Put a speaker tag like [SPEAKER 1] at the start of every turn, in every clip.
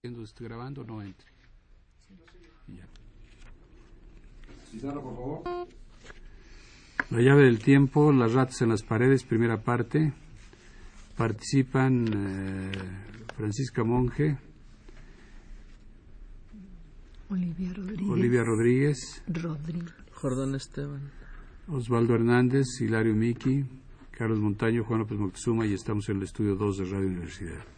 [SPEAKER 1] Estoy grabando, no entre. Ya.
[SPEAKER 2] Cizarro, por favor.
[SPEAKER 1] La llave del tiempo, las ratas en las paredes, primera parte. Participan eh, Francisca Monge,
[SPEAKER 3] Olivia Rodríguez.
[SPEAKER 1] Olivia Rodríguez,
[SPEAKER 3] Rodri.
[SPEAKER 4] Jordán Esteban.
[SPEAKER 1] Osvaldo Hernández, Hilario Miki, Carlos Montaño, Juan López Moctezuma y estamos en el estudio 2 de Radio Universidad.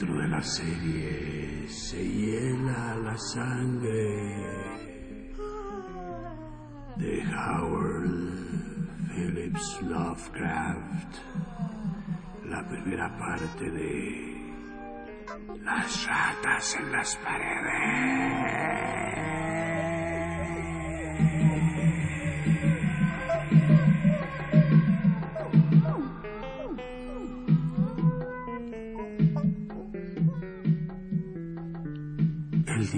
[SPEAKER 1] Dentro de la serie se hiela la sangre de Howard Phillips Lovecraft. La primera parte de Las ratas en las paredes.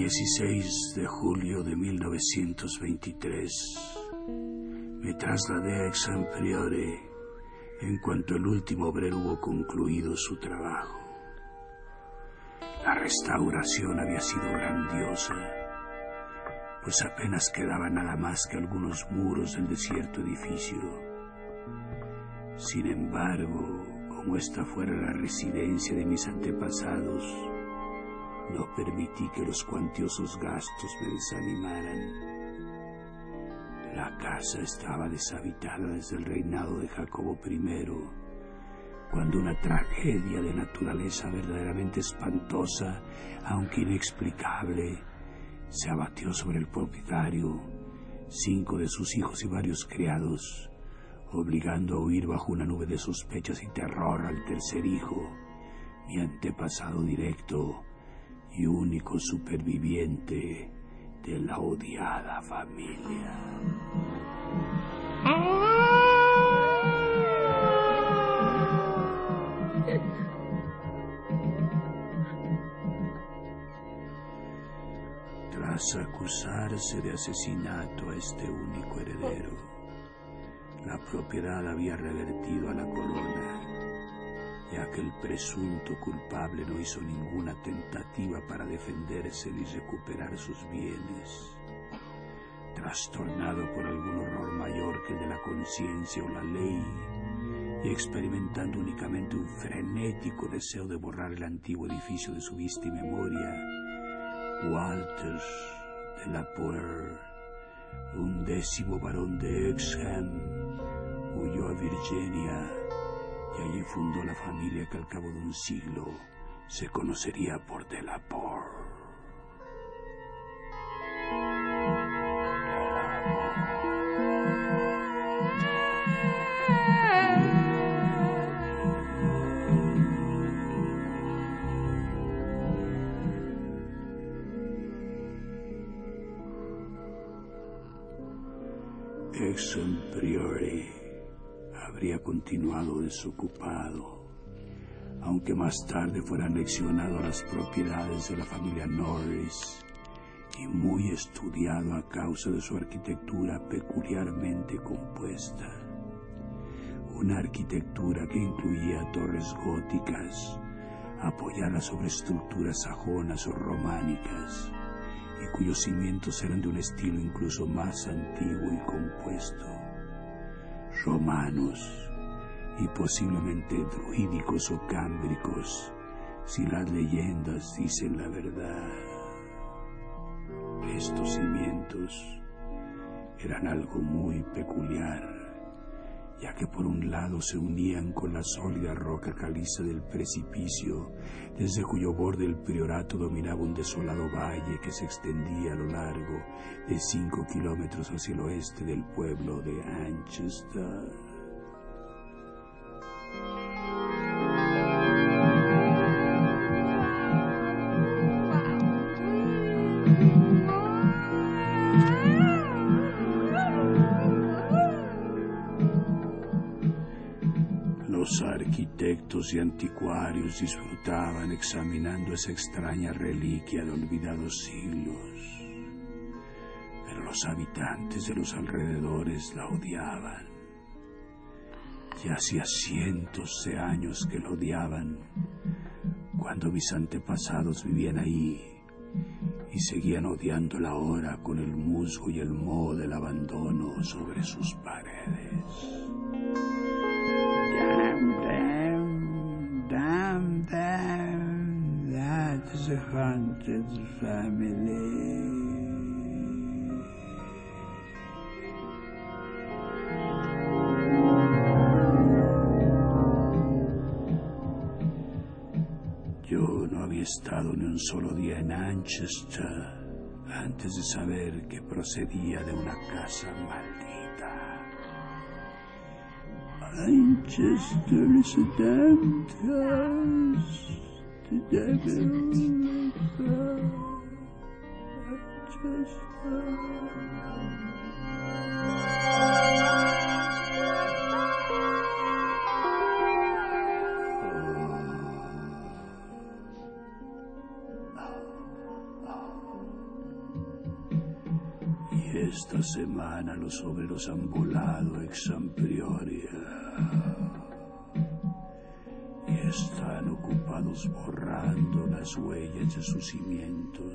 [SPEAKER 1] 16 de julio de 1923 me trasladé a Exampriore en cuanto el último obrero hubo concluido su trabajo. La restauración había sido grandiosa, pues apenas quedaba nada más que algunos muros del desierto edificio. Sin embargo, como esta fuera la residencia de mis antepasados, no permití que los cuantiosos gastos me desanimaran. La casa estaba deshabitada desde el reinado de Jacobo I, cuando una tragedia de naturaleza verdaderamente espantosa, aunque inexplicable, se abatió sobre el propietario, cinco de sus hijos y varios criados, obligando a huir bajo una nube de sospechas y terror al tercer hijo, mi antepasado directo y único superviviente de la odiada familia. Tras acusarse de asesinato a este único heredero, la propiedad había revertido a la corona ya que el presunto culpable no hizo ninguna tentativa para defenderse ni recuperar sus bienes. Trastornado por algún horror mayor que el de la conciencia o la ley, y experimentando únicamente un frenético deseo de borrar el antiguo edificio de su vista y memoria, Walter de la Poer, un décimo varón de Exham, huyó a Virginia y allí fundó la familia que al cabo de un siglo se conocería por Delaport. Exum Priori habría continuado desocupado, aunque más tarde fuera anexionado a las propiedades de la familia Norris y muy estudiado a causa de su arquitectura peculiarmente compuesta. Una arquitectura que incluía torres góticas, apoyadas sobre estructuras sajonas o románicas, y cuyos cimientos eran de un estilo incluso más antiguo y compuesto. Romanos y posiblemente druídicos o cámbricos, si las leyendas dicen la verdad. Estos cimientos eran algo muy peculiar, ya que por un lado se unían con la sólida roca caliza del precipicio, desde cuyo borde el priorato dominaba un desolado valle que se extendía a lo largo de cinco kilómetros hacia el oeste del pueblo de Anchester. Y anticuarios disfrutaban examinando esa extraña reliquia de olvidados siglos, pero los habitantes de los alrededores la odiaban. Ya hacía cientos de años que la odiaban, cuando mis antepasados vivían ahí y seguían odiándola ahora con el musgo y el moho del abandono sobre sus paredes. Haunted family. Yo no había estado ni un solo día en Manchester antes de saber que procedía de una casa maldita. Manchester is esta semana los obreros han volado ex Prioria están ocupados borrando las huellas de sus cimientos.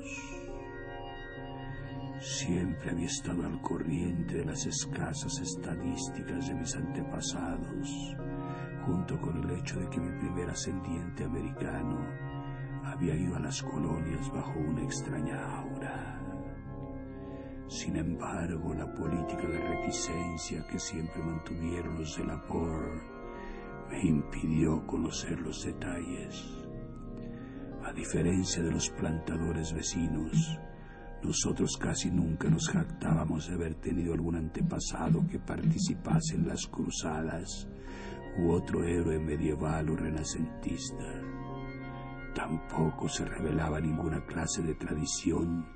[SPEAKER 1] Siempre había estado al corriente de las escasas estadísticas de mis antepasados, junto con el hecho de que mi primer ascendiente americano había ido a las colonias bajo una extraña aura. Sin embargo, la política de reticencia que siempre mantuvieron los de la POR me impidió conocer los detalles. A diferencia de los plantadores vecinos, nosotros casi nunca nos jactábamos de haber tenido algún antepasado que participase en las cruzadas u otro héroe medieval o renacentista. Tampoco se revelaba ninguna clase de tradición,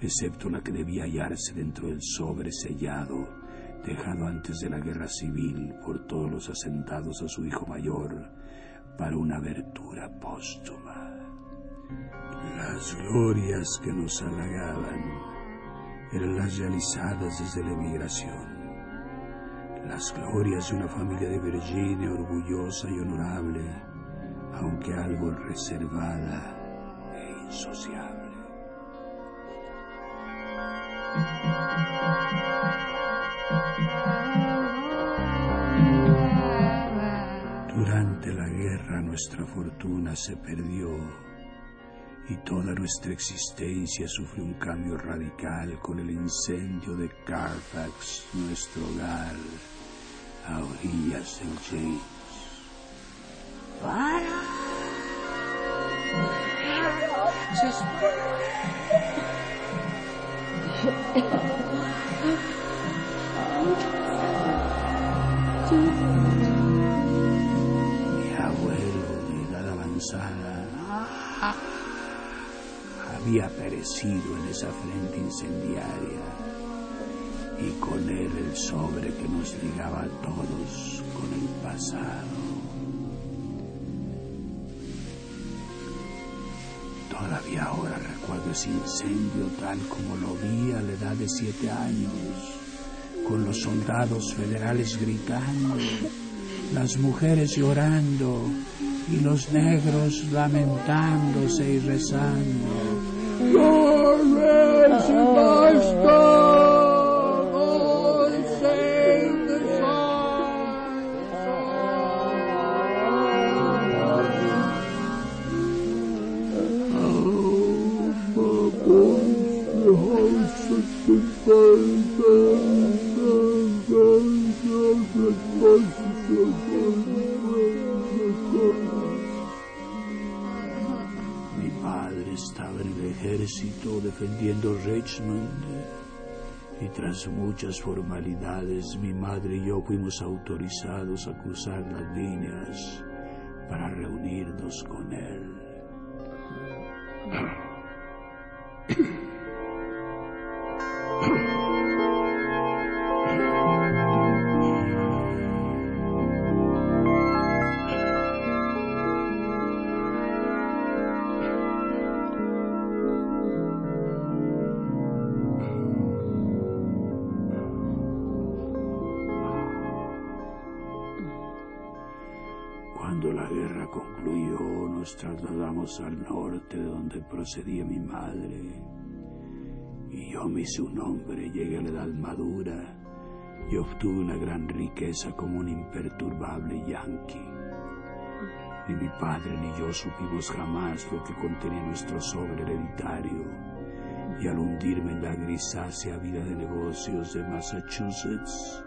[SPEAKER 1] excepto la que debía hallarse dentro del sobre sellado dejado antes de la guerra civil por todos los asentados a su hijo mayor para una abertura póstuma. Las glorias que nos halagaban eran las realizadas desde la emigración. Las glorias de una familia de Virginia orgullosa y honorable, aunque algo reservada e insociable. Durante la guerra nuestra fortuna se perdió y toda nuestra existencia sufrió un cambio radical con el incendio de Carfax, nuestro hogar, a orillas del James. Había perecido en esa frente incendiaria y con él el sobre que nos ligaba a todos con el pasado. Todavía ahora recuerdo ese incendio tal como lo vi a la edad de siete años, con los soldados federales gritando, las mujeres llorando y los negros lamentándose y rezando. Tras muchas formalidades mi madre y yo fuimos autorizados a cruzar las líneas para reunirnos con él. Cuando la guerra concluyó, nos trasladamos al norte de donde procedía mi madre. Y yo me hice un hombre, llegué a la edad madura y obtuve una gran riqueza como un imperturbable yanqui. Ni mi padre ni yo supimos jamás lo que contenía nuestro sobre hereditario. Y al hundirme en la grisácea vida de negocios de Massachusetts,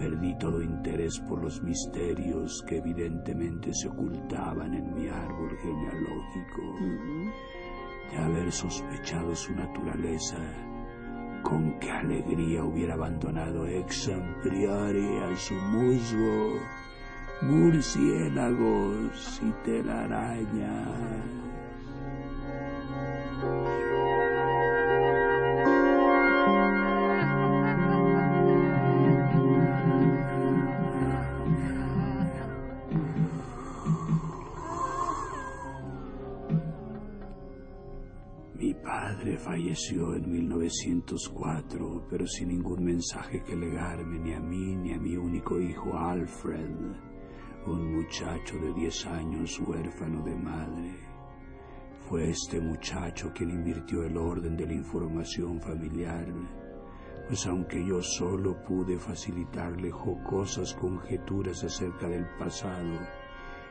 [SPEAKER 1] Perdí todo interés por los misterios que evidentemente se ocultaban en mi árbol genealógico. De haber sospechado su naturaleza, con qué alegría hubiera abandonado ex priori a su musgo murciélagos y telarañas. Falleció en 1904, pero sin ningún mensaje que legarme ni a mí ni a mi único hijo Alfred, un muchacho de 10 años huérfano de madre. Fue este muchacho quien invirtió el orden de la información familiar, pues aunque yo solo pude facilitarle jocosas conjeturas acerca del pasado,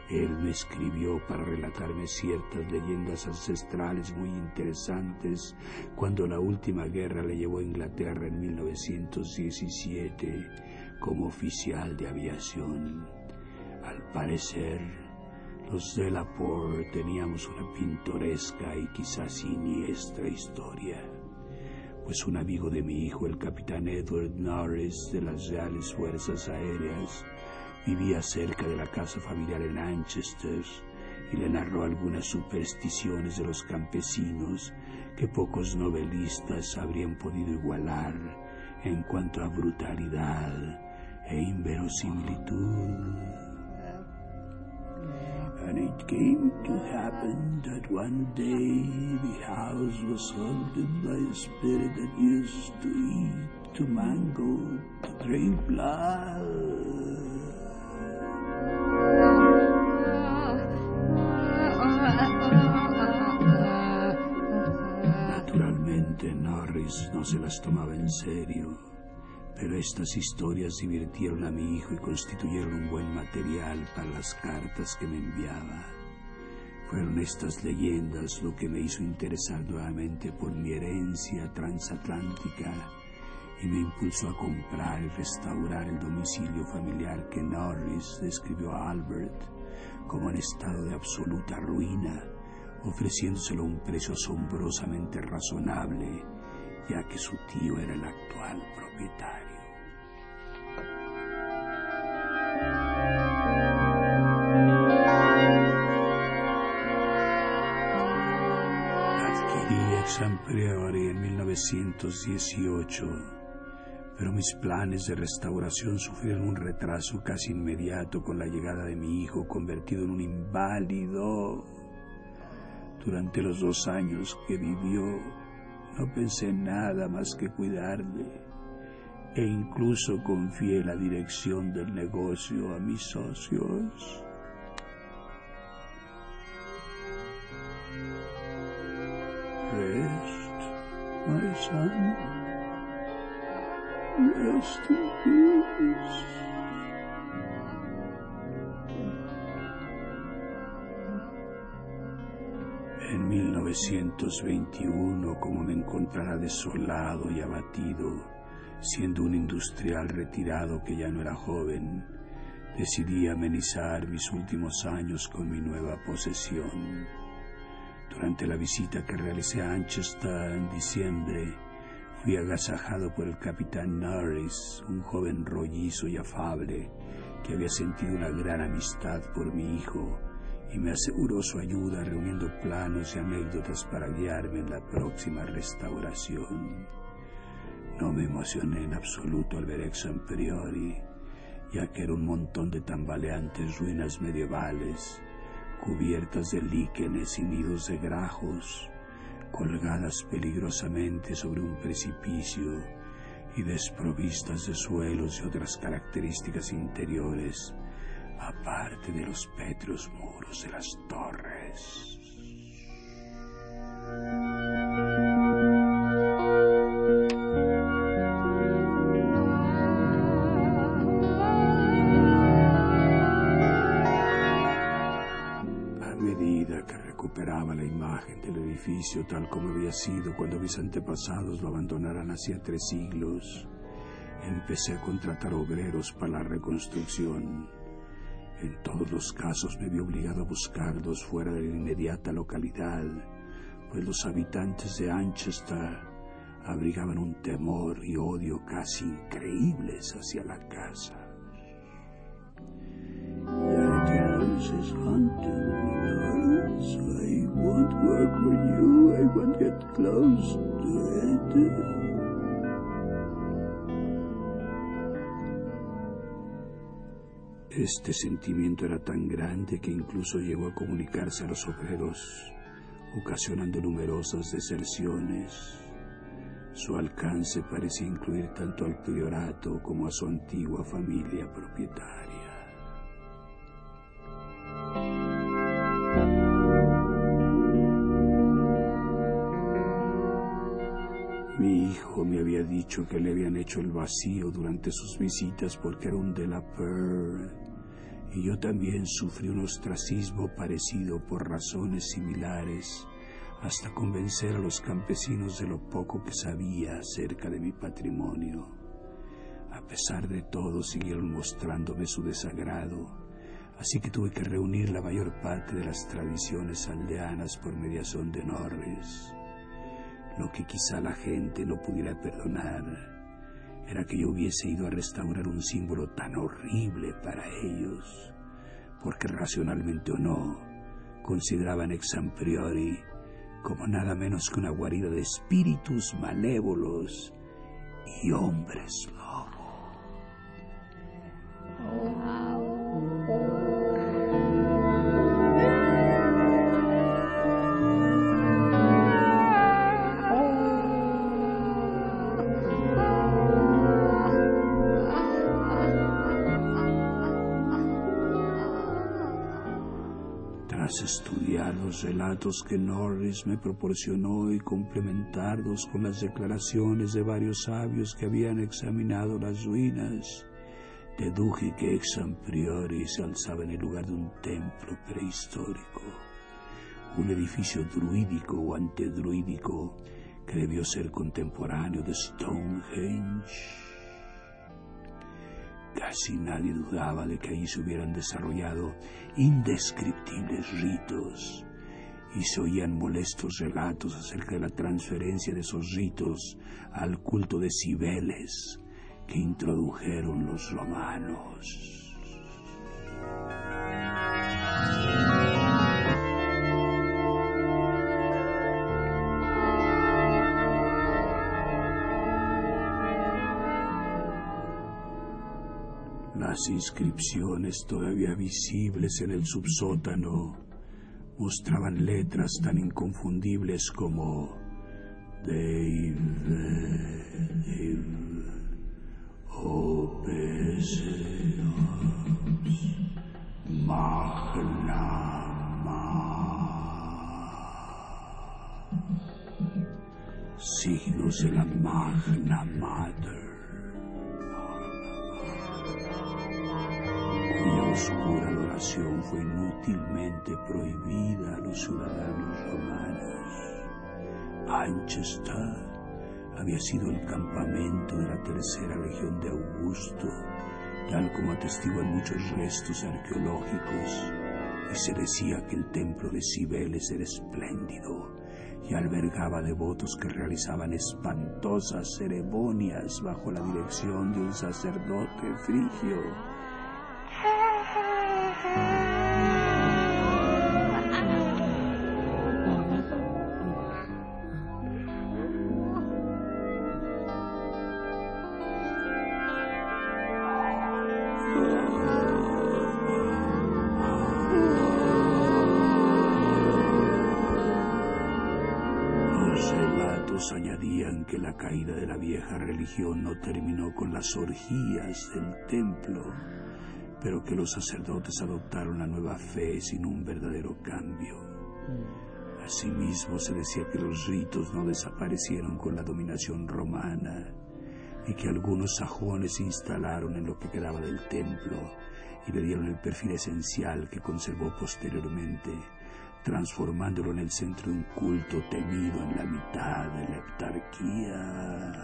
[SPEAKER 1] él me escribió para relatarme ciertas leyendas ancestrales muy interesantes cuando la última guerra le llevó a Inglaterra en 1917 como oficial de aviación. Al parecer, los de la Por teníamos una pintoresca y quizás siniestra historia, pues un amigo de mi hijo, el capitán Edward Norris de las Reales Fuerzas Aéreas, vivía cerca de la casa familiar en Manchester y le narró algunas supersticiones de los campesinos que pocos novelistas habrían podido igualar en cuanto a brutalidad e inverosimilitud. And it came to happen that one day the house was haunted by a spirit that used to eat, to mangle, to drink blood. Norris no se las tomaba en serio, pero estas historias divirtieron a mi hijo y constituyeron un buen material para las cartas que me enviaba. Fueron estas leyendas lo que me hizo interesar nuevamente por mi herencia transatlántica y me impulsó a comprar y restaurar el domicilio familiar que Norris describió a Albert como en estado de absoluta ruina, ofreciéndoselo a un precio asombrosamente razonable, ya que su tío era el actual propietario. Adquirí ex priori en 1918 pero mis planes de restauración sufrieron un retraso casi inmediato con la llegada de mi hijo convertido en un inválido. Durante los dos años que vivió, no pensé en nada más que cuidarle e incluso confié la dirección del negocio a mis socios. Rest, my son. Rest in peace. 1921, como me encontrara desolado y abatido, siendo un industrial retirado que ya no era joven, decidí amenizar mis últimos años con mi nueva posesión. Durante la visita que realicé a Manchester en diciembre, fui agasajado por el capitán Norris, un joven rollizo y afable que había sentido una gran amistad por mi hijo y me aseguró su ayuda reuniendo planos y anécdotas para guiarme en la próxima restauración. No me emocioné en absoluto al ver Ex Priori, ya que era un montón de tambaleantes ruinas medievales, cubiertas de líquenes y nidos de grajos, colgadas peligrosamente sobre un precipicio y desprovistas de suelos y otras características interiores aparte de los pétreos muros de las torres. A medida que recuperaba la imagen del edificio tal como había sido cuando mis antepasados lo abandonaran hacía tres siglos, empecé a contratar obreros para la reconstrucción. En todos los casos me vi obligado a buscarlos fuera de la inmediata localidad, pues los habitantes de Anchester abrigaban un temor y odio casi increíbles hacia la casa. I won't get close to it. Este sentimiento era tan grande que incluso llegó a comunicarse a los obreros, ocasionando numerosas deserciones. Su alcance parecía incluir tanto al priorato como a su antigua familia propietaria. Mi hijo me había dicho que le habían hecho el vacío durante sus visitas porque era un de la y yo también sufrí un ostracismo parecido por razones similares hasta convencer a los campesinos de lo poco que sabía acerca de mi patrimonio. A pesar de todo, siguieron mostrándome su desagrado, así que tuve que reunir la mayor parte de las tradiciones aldeanas por mediación de Norris. Lo que quizá la gente no pudiera perdonar era que yo hubiese ido a restaurar un símbolo tan horrible para ellos, porque racionalmente o no, consideraban ex priori como nada menos que una guarida de espíritus malévolos y hombres lobo. Estudiar los relatos que Norris me proporcionó y complementarlos con las declaraciones de varios sabios que habían examinado las ruinas, deduje que Exam Priori se alzaba en el lugar de un templo prehistórico, un edificio druídico o antedruídico que debió ser contemporáneo de Stonehenge. Casi nadie dudaba de que allí se hubieran desarrollado indescriptibles ritos y se oían molestos relatos acerca de la transferencia de esos ritos al culto de Cibeles que introdujeron los romanos. Las inscripciones todavía visibles en el subsótano mostraban letras tan inconfundibles como Dave, Dave, Signos de la Magna Mater. Cuya oscura adoración fue inútilmente prohibida a los ciudadanos romanos. Manchester había sido el campamento de la tercera legión de Augusto, tal como atestiguan muchos restos arqueológicos, y se decía que el templo de Cibeles era espléndido y albergaba devotos que realizaban espantosas ceremonias bajo la dirección de un sacerdote frigio añadían que la caída de la vieja religión no terminó con las orgías del templo, pero que los sacerdotes adoptaron la nueva fe sin un verdadero cambio. Asimismo se decía que los ritos no desaparecieron con la dominación romana y que algunos sajones se instalaron en lo que quedaba del templo y le dieron el perfil esencial que conservó posteriormente transformándolo en el centro de un culto temido en la mitad de la heptarquía.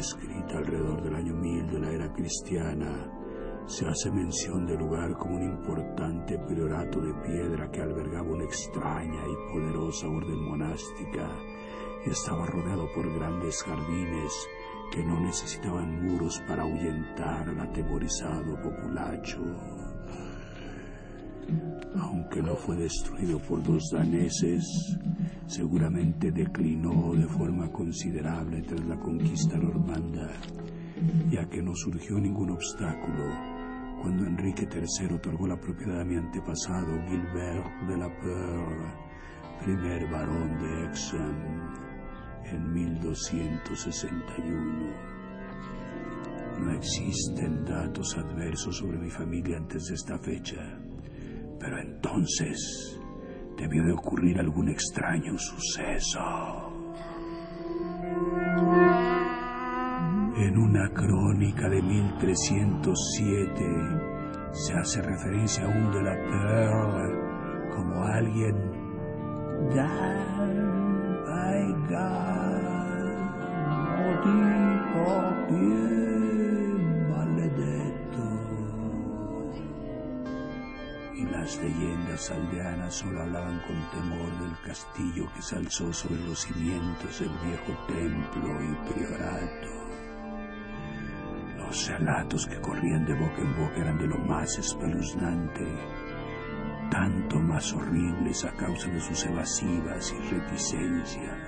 [SPEAKER 1] Escrita alrededor del año 1000 de la era cristiana, se hace mención del lugar como un importante priorato de piedra que albergaba una extraña y poderosa orden monástica y estaba rodeado por grandes jardines que no necesitaban muros para ahuyentar al atemorizado populacho. Aunque no fue destruido por los daneses, seguramente declinó de forma considerable tras la conquista normanda, ya que no surgió ningún obstáculo cuando Enrique III otorgó la propiedad a mi antepasado Gilbert de la Peur, primer barón de Exham, en 1261. No existen datos adversos sobre mi familia antes de esta fecha, pero entonces debió de ocurrir algún extraño suceso. En una crónica de 1307 se hace referencia aún de la Pearl como alguien las leyendas aldeanas solo hablaban con temor del castillo que se alzó sobre los cimientos del viejo templo y priorato. Los relatos que corrían de boca en boca eran de lo más espeluznante, tanto más horribles a causa de sus evasivas y reticencias.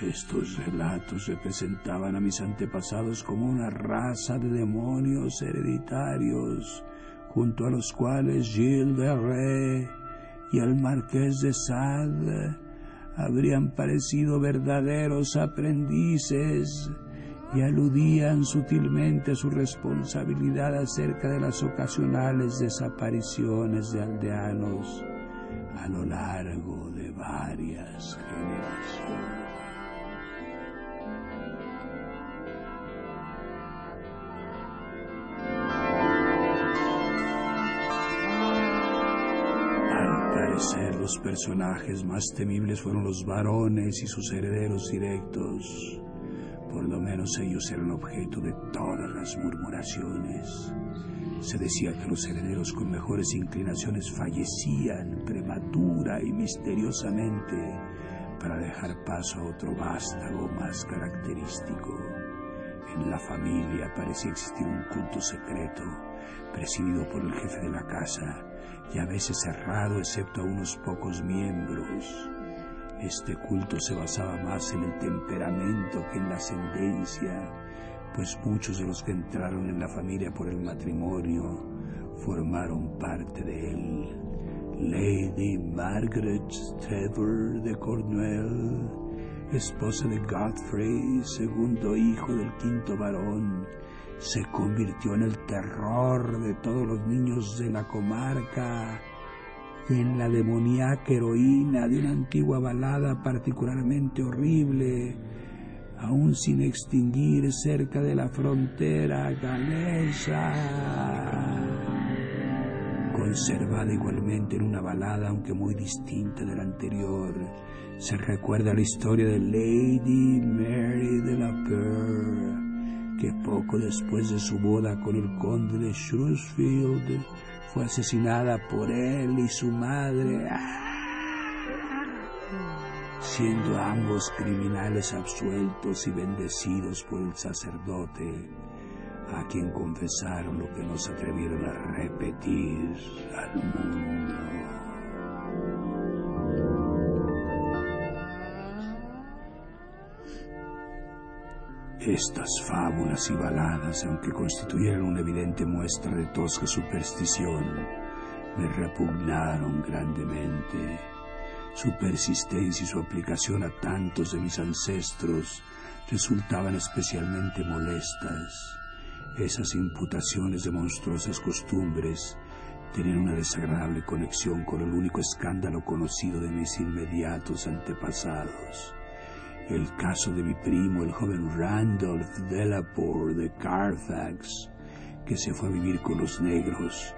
[SPEAKER 1] Estos relatos representaban a mis antepasados como una raza de demonios hereditarios, junto a los cuales Gilles de Rey y el marqués de Sade habrían parecido verdaderos aprendices y aludían sutilmente a su responsabilidad acerca de las ocasionales desapariciones de aldeanos a lo largo de varias generaciones. Al parecer, los personajes más temibles fueron los varones y sus herederos directos. Por lo menos ellos eran objeto de todas las murmuraciones. Se decía que los herederos con mejores inclinaciones fallecían prematura y misteriosamente para dejar paso a otro vástago más característico. En la familia parecía existir un culto secreto, presidido por el jefe de la casa y a veces cerrado excepto a unos pocos miembros. Este culto se basaba más en el temperamento que en la ascendencia, pues muchos de los que entraron en la familia por el matrimonio formaron parte de él. Lady Margaret Trevor de Cornwall, esposa de Godfrey, segundo hijo del quinto varón, se convirtió en el terror de todos los niños de la comarca y en la demoníaca heroína de una antigua balada particularmente horrible, aún sin extinguir cerca de la frontera galesa. Conservada igualmente en una balada, aunque muy distinta de la anterior, se recuerda la historia de Lady Mary de la Peur que poco después de su boda con el conde de Shrewsfield fue asesinada por él y su madre, siendo ambos criminales absueltos y bendecidos por el sacerdote, a quien confesaron lo que no se atrevieron a repetir al mundo. Estas fábulas y baladas, aunque constituyeran una evidente muestra de tosca superstición, me repugnaron grandemente. Su persistencia y su aplicación a tantos de mis ancestros resultaban especialmente molestas. Esas imputaciones de monstruosas costumbres tenían una desagradable conexión con el único escándalo conocido de mis inmediatos antepasados el caso de mi primo, el joven Randolph Delaporte de Carfax, que se fue a vivir con los negros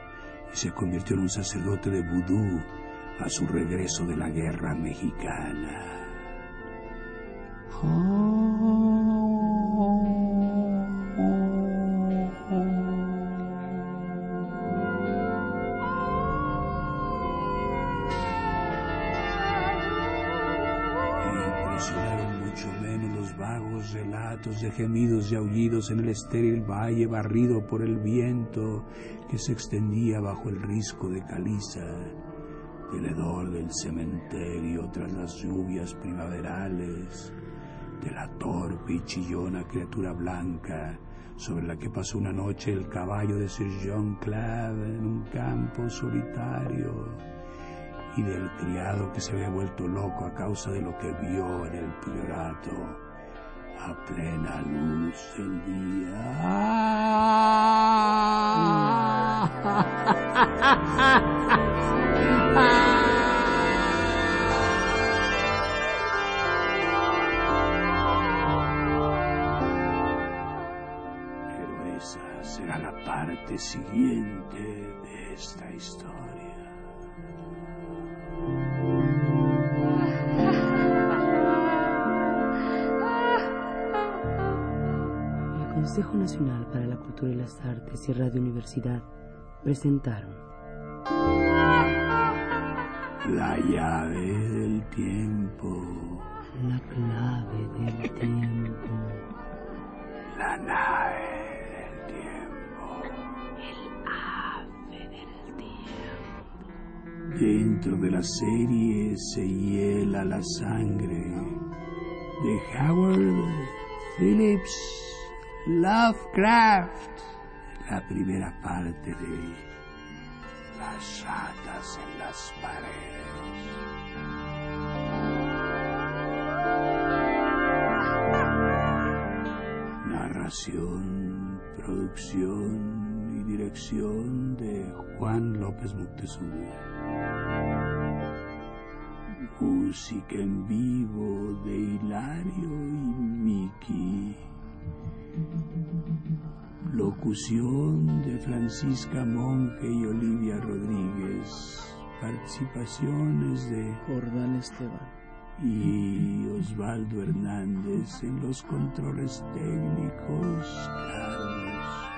[SPEAKER 1] y se convirtió en un sacerdote de vudú a su regreso de la guerra mexicana. De gemidos y aullidos en el estéril valle barrido por el viento que se extendía bajo el risco de caliza, del hedor del cementerio tras las lluvias primaverales, de la torpe y chillona criatura blanca sobre la que pasó una noche el caballo de Sir John Clave en un campo solitario y del criado que se había vuelto loco a causa de lo que vio en el priorato a plena luz del día. Pero esa será la parte siguiente de esta historia.
[SPEAKER 5] Consejo Nacional para la Cultura y las Artes y Radio Universidad presentaron
[SPEAKER 1] La llave del tiempo.
[SPEAKER 5] La clave del tiempo.
[SPEAKER 1] La nave del tiempo.
[SPEAKER 5] El ave del tiempo.
[SPEAKER 1] Dentro de la serie se hiela la sangre de Howard Phillips. Lovecraft, la primera parte de Las ratas en las paredes. Narración, producción y dirección de Juan López Moctezuma. Música en vivo de Hilario y Miki. Locución de Francisca Monge y Olivia Rodríguez. participaciones de
[SPEAKER 2] Jordán Esteban
[SPEAKER 1] y Osvaldo Hernández en los controles técnicos. Carlos